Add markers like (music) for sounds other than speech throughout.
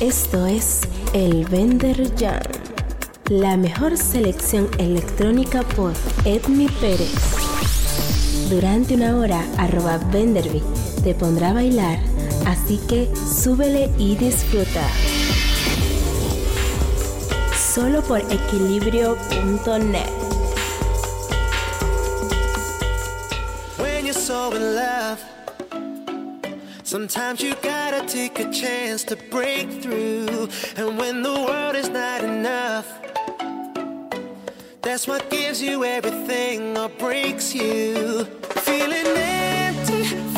Esto es El Vender Jam, la mejor selección electrónica por Edmi Pérez. Durante una hora, arroba Venderby te pondrá a bailar, así que súbele y disfruta. Solo por equilibrio.net. Sometimes you gotta take a chance to break through. And when the world is not enough, that's what gives you everything or breaks you. Feeling empty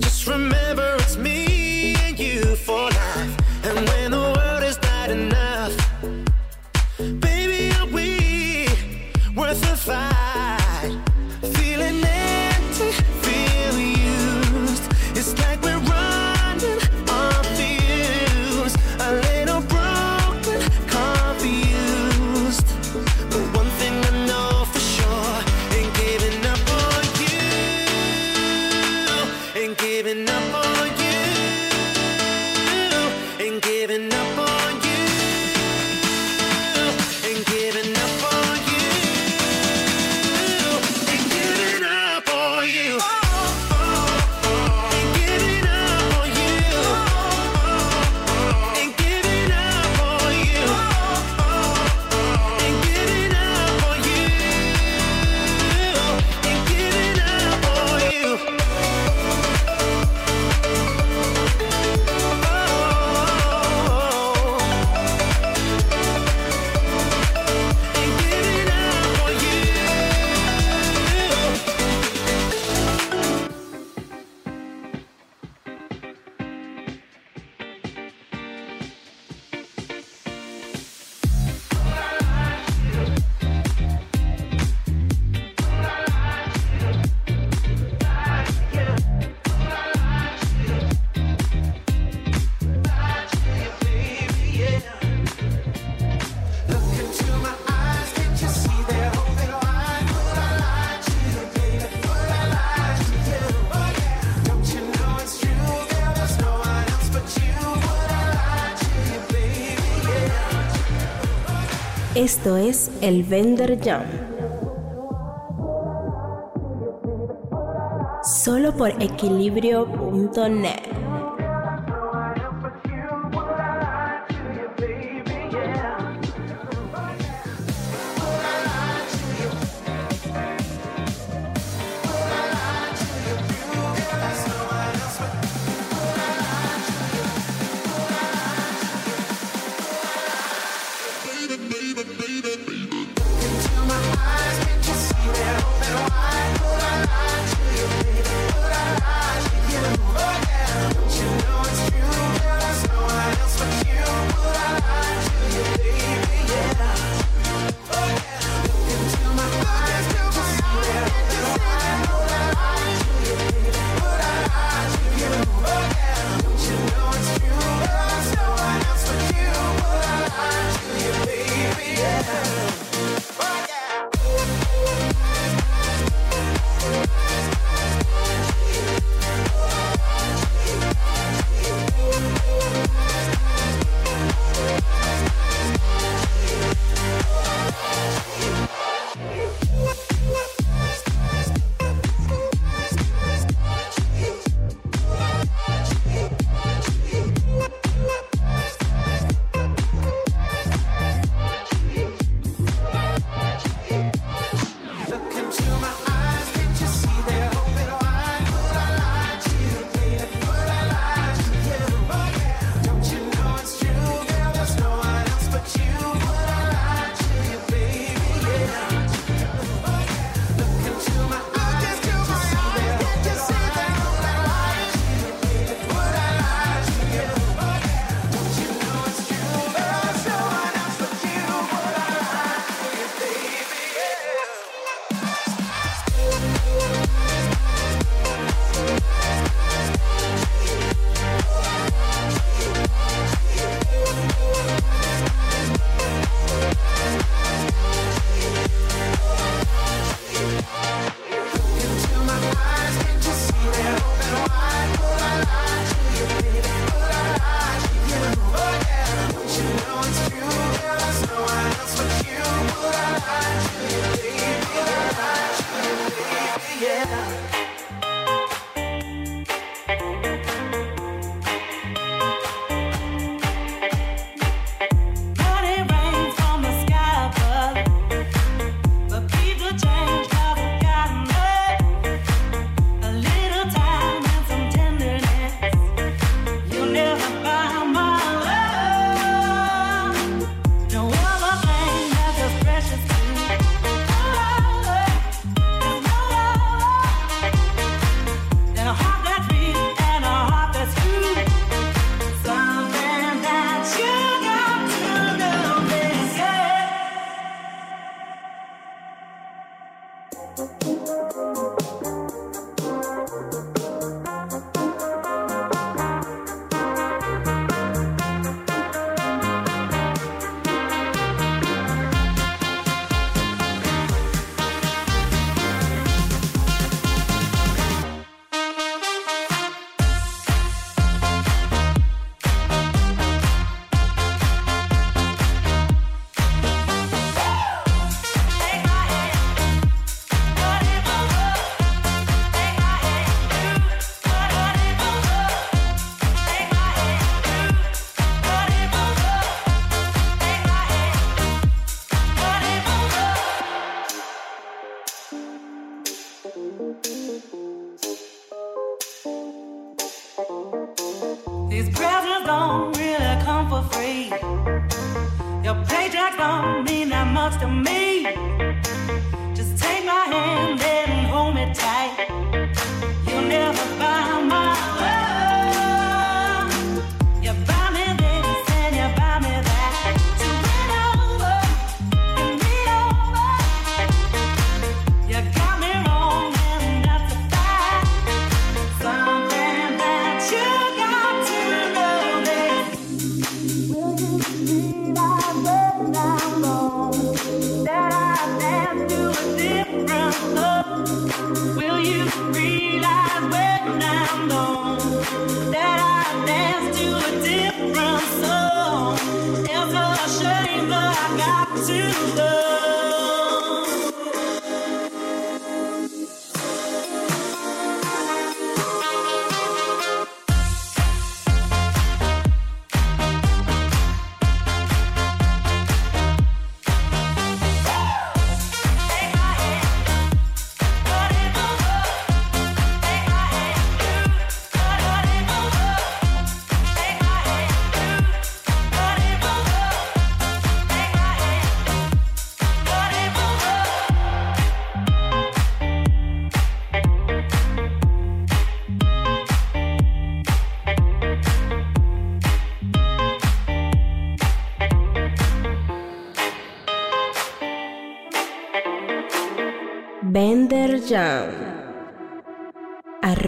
Just remember Esto es el Vendor Jam. Solo por equilibrio.net.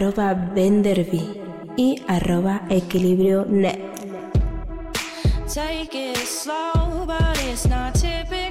arroba Benderby y arroba Equilibrio Net. Take it slow, but it's not instinct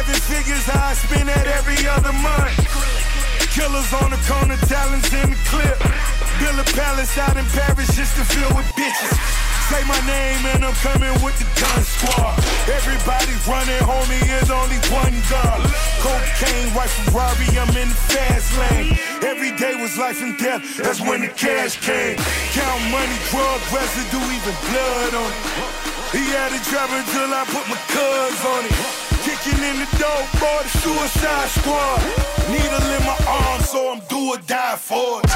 Seven figures, I spend that every other month. Killers on the corner, talents in the clip. Build a palace out in Paris just to fill with bitches. Say my name and I'm coming with the gun squad. Everybody running, homie, is only one gun. Cocaine, white Ferrari, I'm in the fast lane. Every day was life and death, that's when the cash came. Count money, drug residue, even blood on it. He had it driving till I put my cuz on it. Kicking in the door, boy, the suicide squad. Needle in my arm, so I'm do or die for it.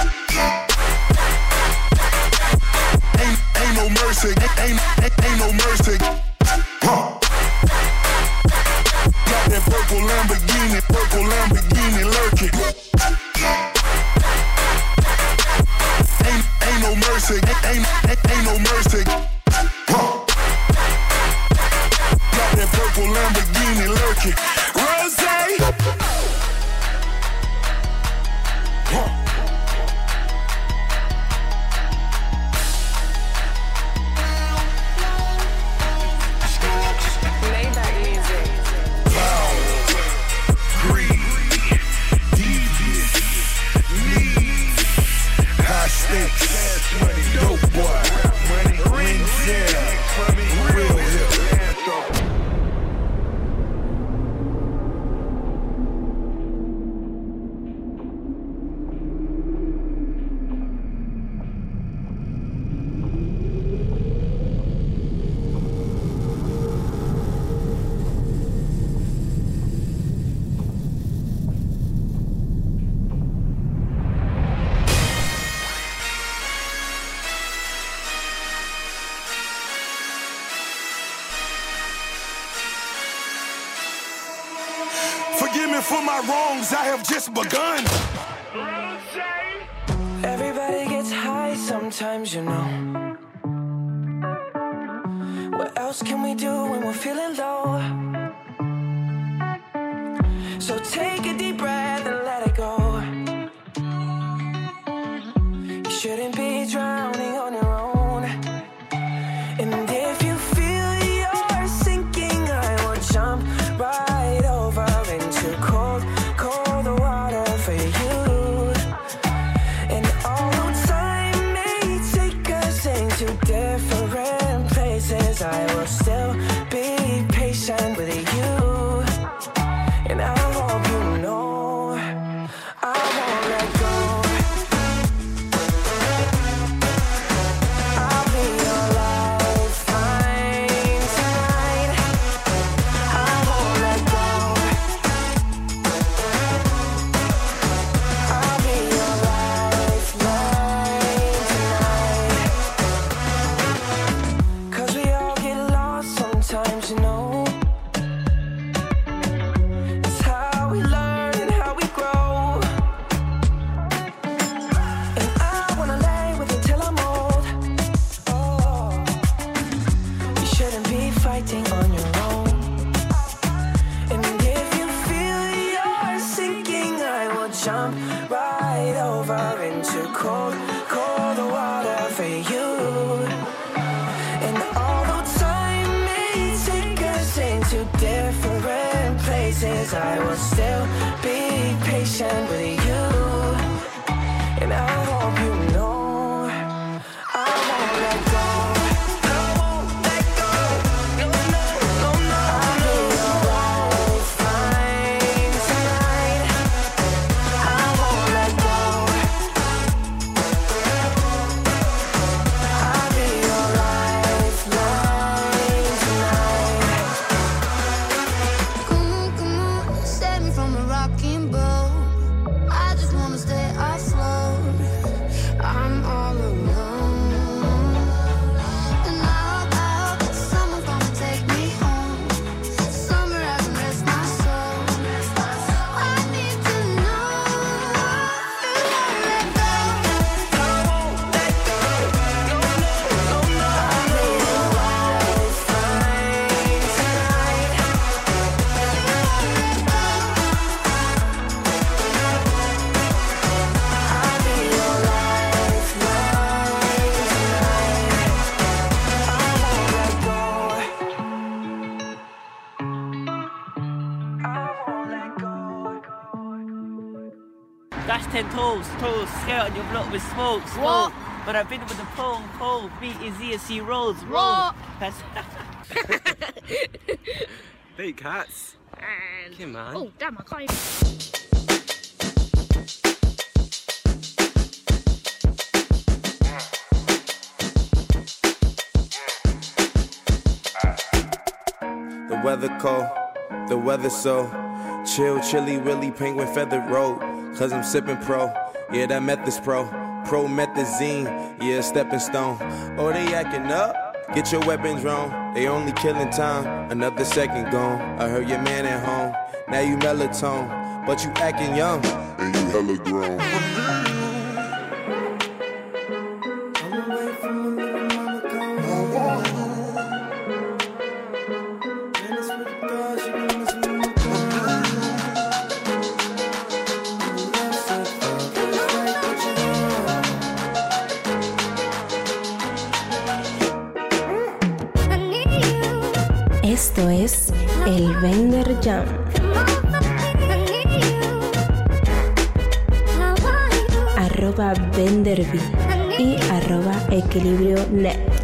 Ain't, ain't no mercy, ain't, ain't, ain't no mercy. Huh. Got that purple Lamborghini, purple Lamborghini lurking. Ain't, ain't no mercy, ain't, ain't, ain't no mercy. Lamborghini lurking. Dash 10 toes, toes, scare on your block with smoke, smoke. But I've been with the pole, pole, beat easy as C rolls, roll. That's (laughs) Big cats. And Come on. oh damn, I can't even. The weather cold, the weather so chill, chilly, willy, penguin feathered road. Cause I'm sipping pro, yeah, that meth is pro. Pro methazine, yeah, stepping stone. Oh, they acting up? Get your weapons wrong. They only killing time, another second gone. I heard your man at home, now you melatonin, but you acting young. And you hella grown. Arroba Venderby y arroba Equilibrio Net.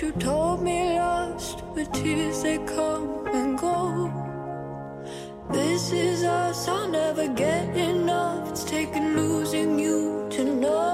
you told me lost with tears they come and go. This is us, I'll never get enough. It's taken losing you to know.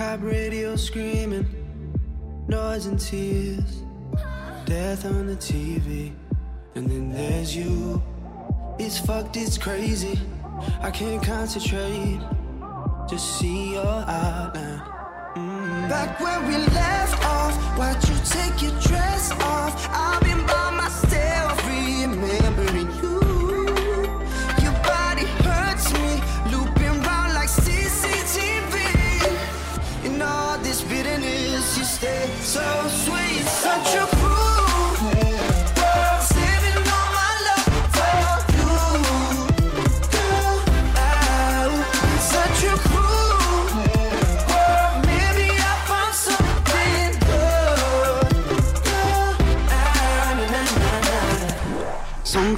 cop radio screaming, noise and tears, death on the TV. And then there's you. It's fucked, it's crazy. I can't concentrate. Just see your outline. Mm. Back where we left off, why'd you take your dress off? I'll be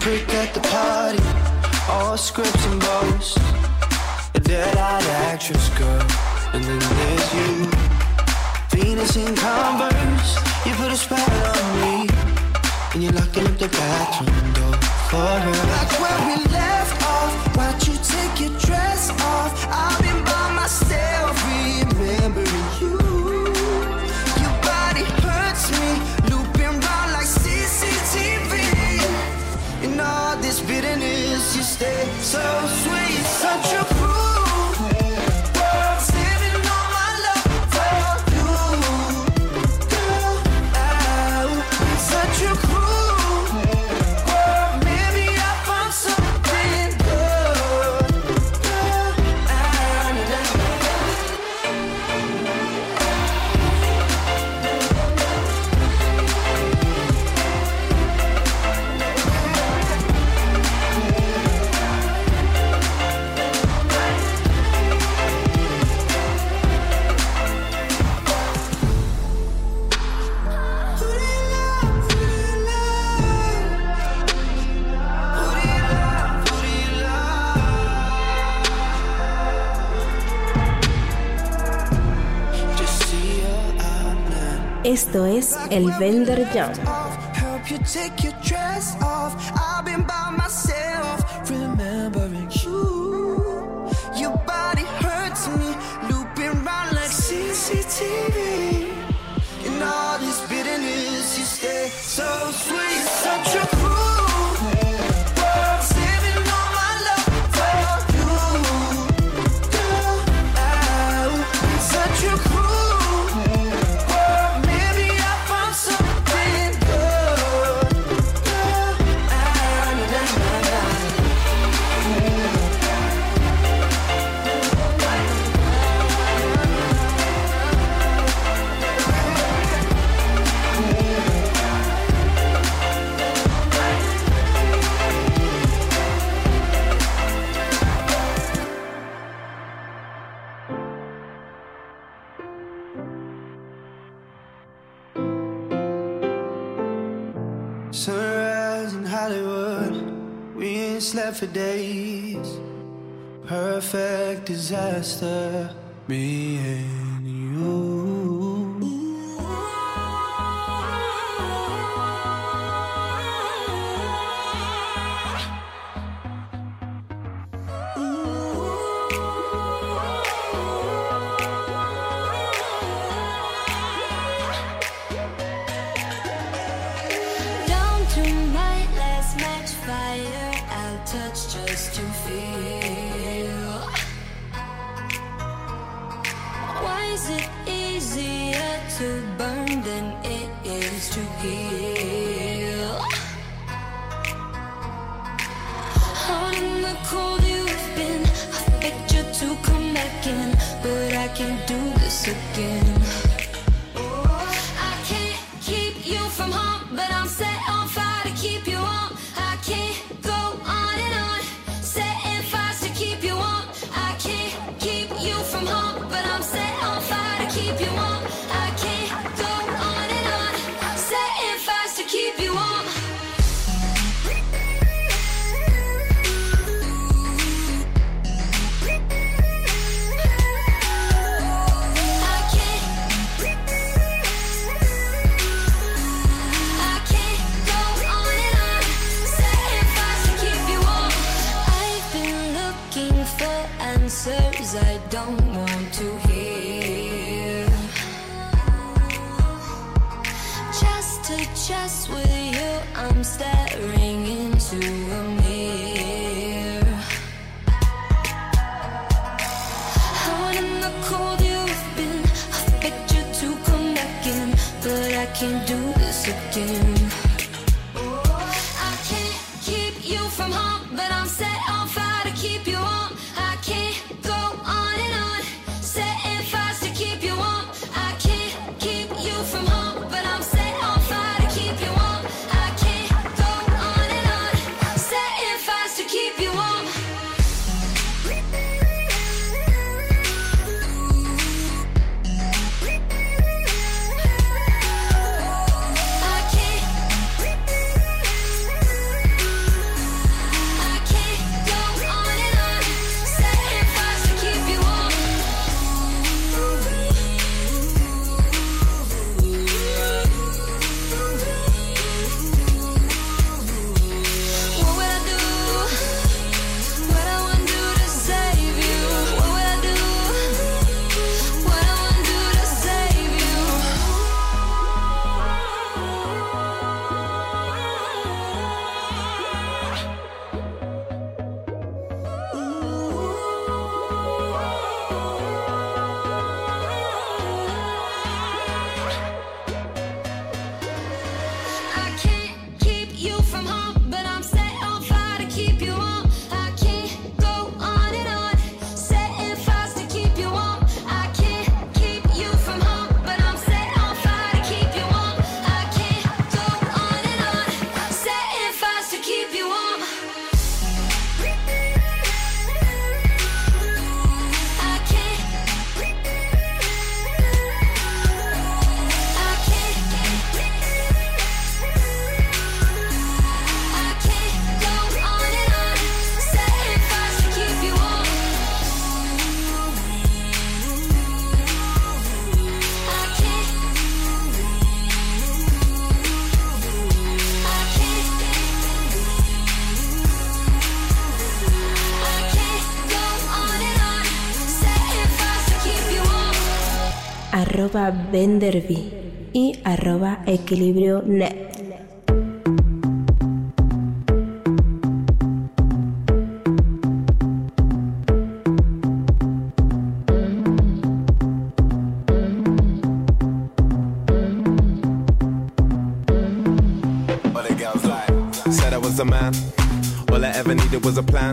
prick at the party. All scripts and bows. A dead-eyed actress girl. And then there's you. Venus in Converse. You put a spell on me. And you're locking up the bathroom door for her. Like where we left off. Why'd you take your dress? Esto es El Vender Young. eyes in Hollywood. We ain't slept for days. Perfect disaster. Me and arroba Benderby y arroba equilibrio net. was a plan.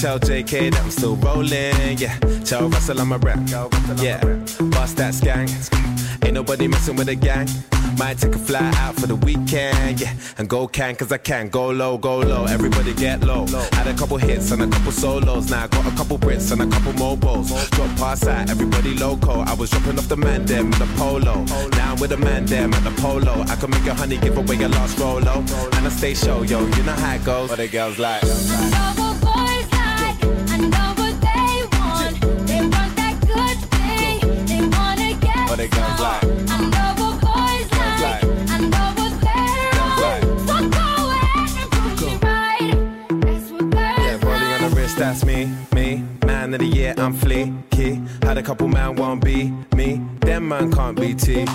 Tell JK that I'm still rolling. Yeah, tell Russell I'm a. Yeah, bust that skank. Ain't nobody messing with a gang. Might take a fly out for the weekend, yeah. And go can, cause I can. Go low, go low, everybody get low. Had a couple hits and a couple solos. Now I got a couple Brits and a couple mobiles. Drop pass out, everybody loco. I was dropping off the man them at the polo. Now I'm with the man them at the polo. I can make a honey give away your last rolo. And I stay show, yo, you know how it goes. But the girls like. That's me, me. Man of the year, I'm fleeky. Had a couple man won't be me. Them man can't be T, T.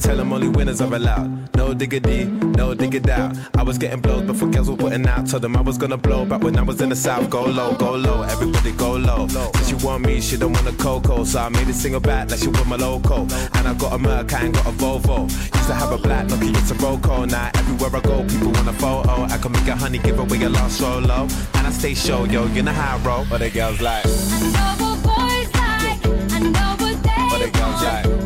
Tell them only winners are allowed. No diggity, no diggity out. I was getting blows before girls were putting out. Told them I was gonna blow back when I was in the south. Go low, go low, everybody go low. Since you want me, she don't want a cocoa. So I made a single back like she want my loco. And I got a Merc, I ain't got a Volvo. Used to have a black Nokia, it's a Roco. Now everywhere I go, people want a photo. I can make a honey, give away a lost solo. And I stay show, yo, you know how I roll. But the girls like. I know what boys like. I know what they But the girls like. They want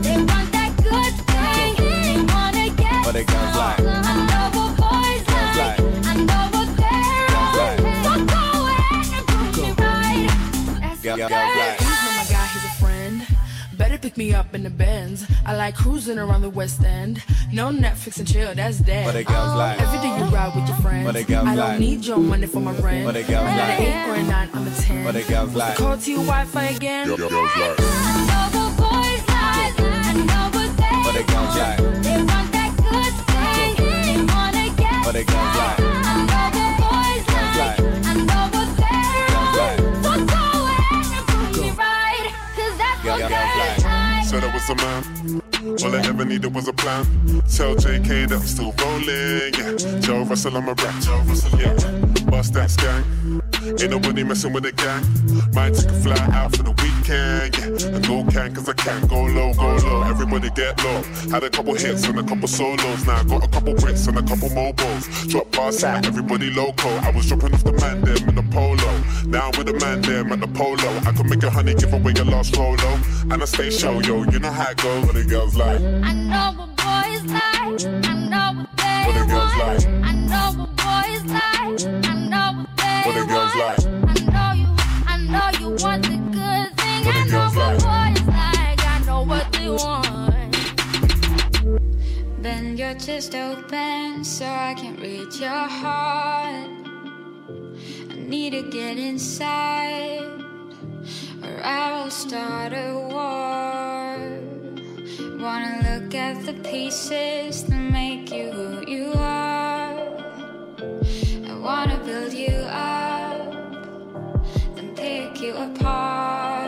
pick me up in the Benz. I like cruising around the West End. No Netflix and chill, that's dead. But the girls oh, like. Every day you ride with your friends. But the girls I don't like. need your money for my rent. But the girls I'm like. an eight or a nine, I'm a ten. But the girls like. Call to your Wi-Fi again. I know what boys like. I know what they But the girls like. Was a man. All I ever needed was a plan. Tell JK that I'm still rolling. Yeah. Joe Russell, I'm a rap. Joe Russell, yeah. Bust that gang. Ain't nobody messing with the gang. Might take a fly out for the weekend. Yeah. And go can, cause I can't Go low, go low. Everybody get low. Had a couple hits and a couple solos. Now I got a couple Brits and a couple mobiles. Drop pass out, everybody loco. I was dropping off the man them in the polo. Now I'm with the man them at the polo. I could make a honey give away your last rolo. And I stay show, yo. You know how it goes. What the girls like. I know what boys like. I know what they What the girls like. I know what boys like. I know what they What the girls like. I know you. I know you want the good thing. What I know what like. boys like. I know what they want. Bend your chest open so I can reach your heart. I need to get inside, or I will start a war. I wanna look at the pieces that make you who you are. I wanna build you up, then pick you apart.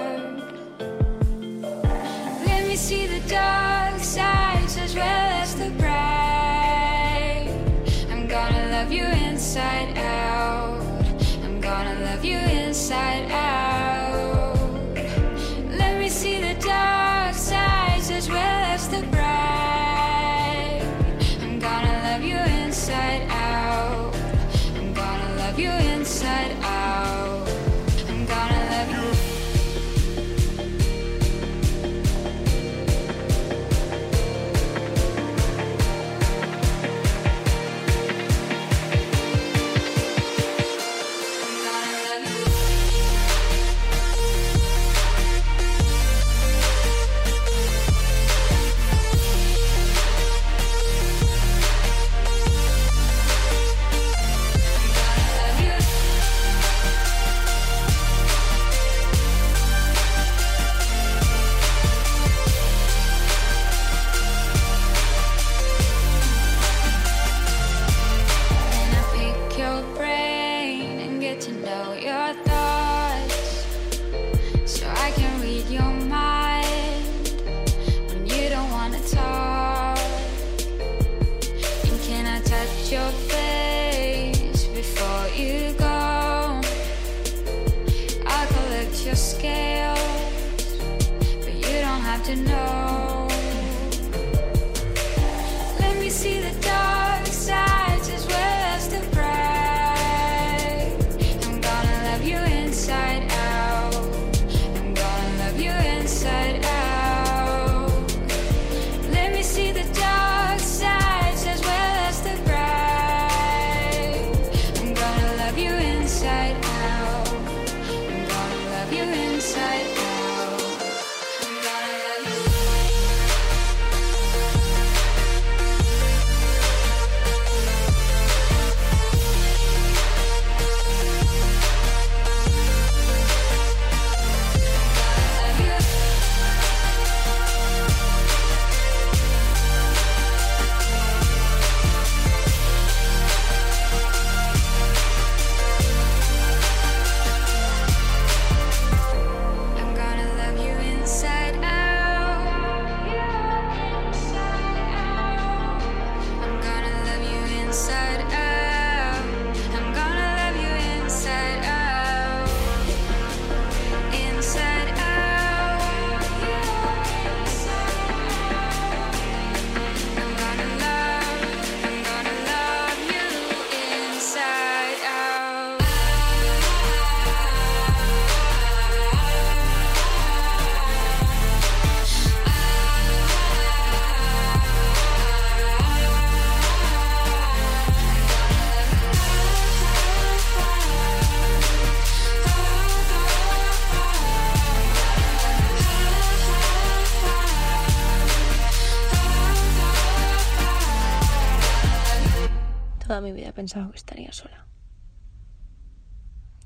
Toda mi vida he pensado que estaría sola.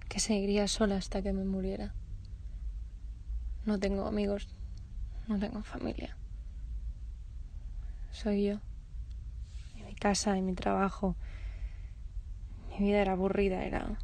Que seguiría sola hasta que me muriera. No tengo amigos. No tengo familia. Soy yo. Y mi casa y mi trabajo. Mi vida era aburrida, era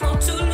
much more to lose.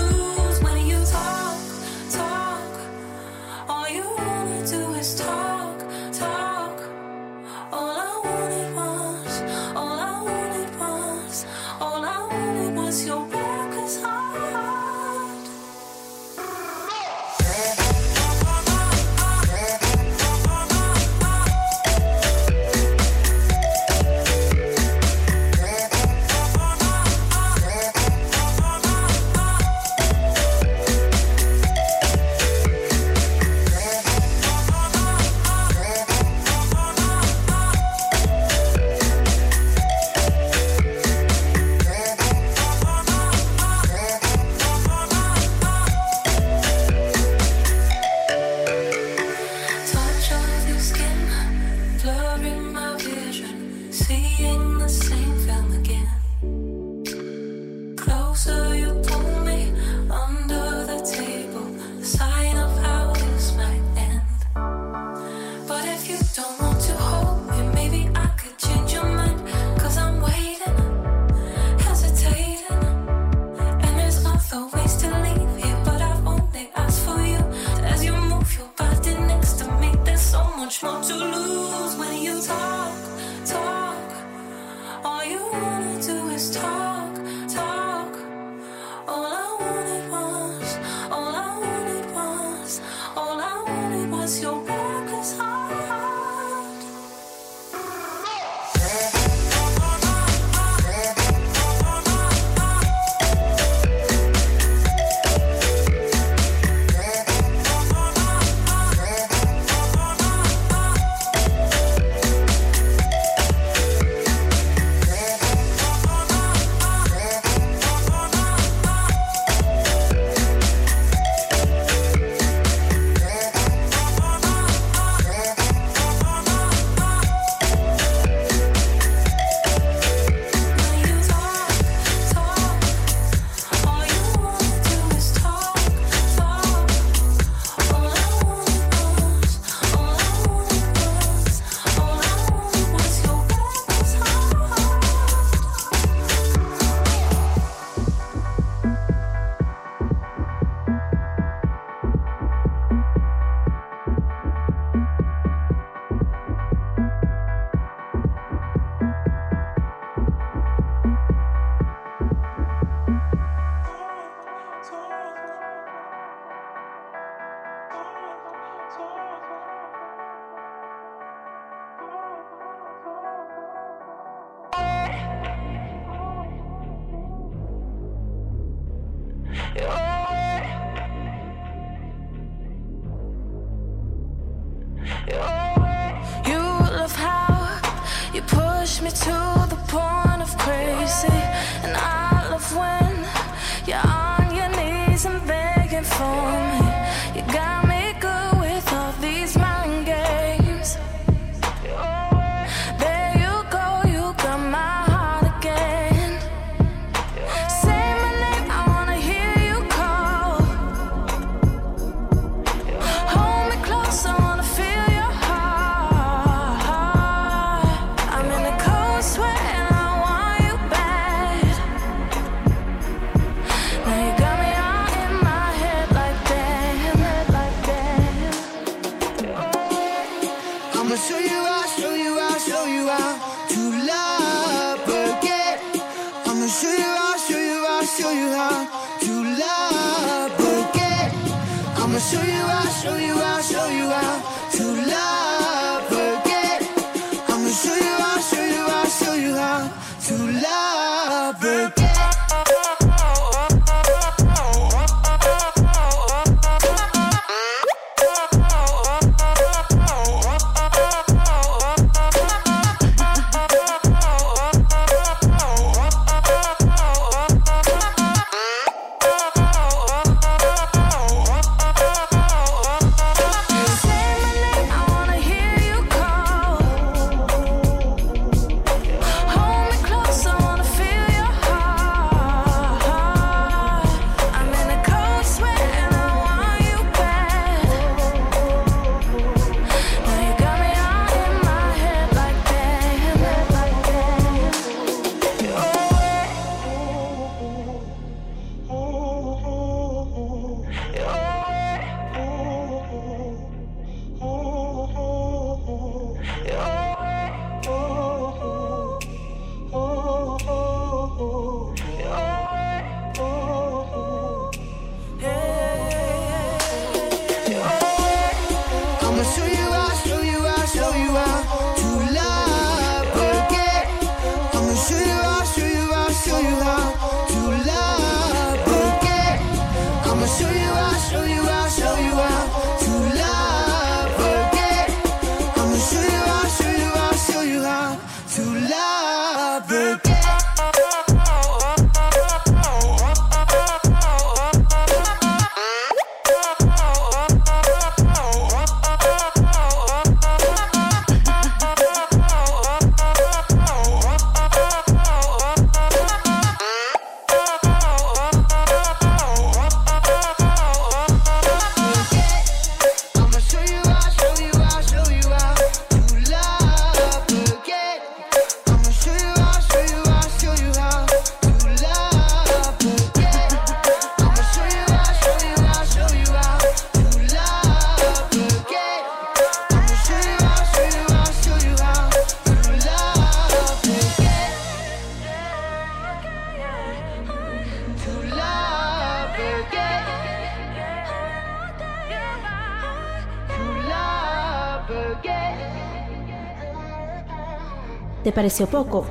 poco,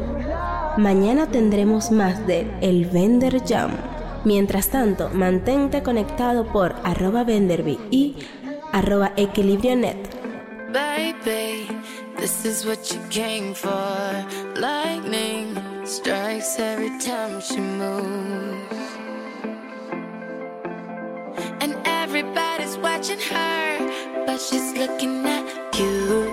mañana tendremos más de El Vender Jam. Mientras tanto, mantente conectado por arroba Venderby y arroba equilibrionet. Baby, this is what you came for. Lightning strikes every time she moves. And everybody's watching her, but she's looking at you.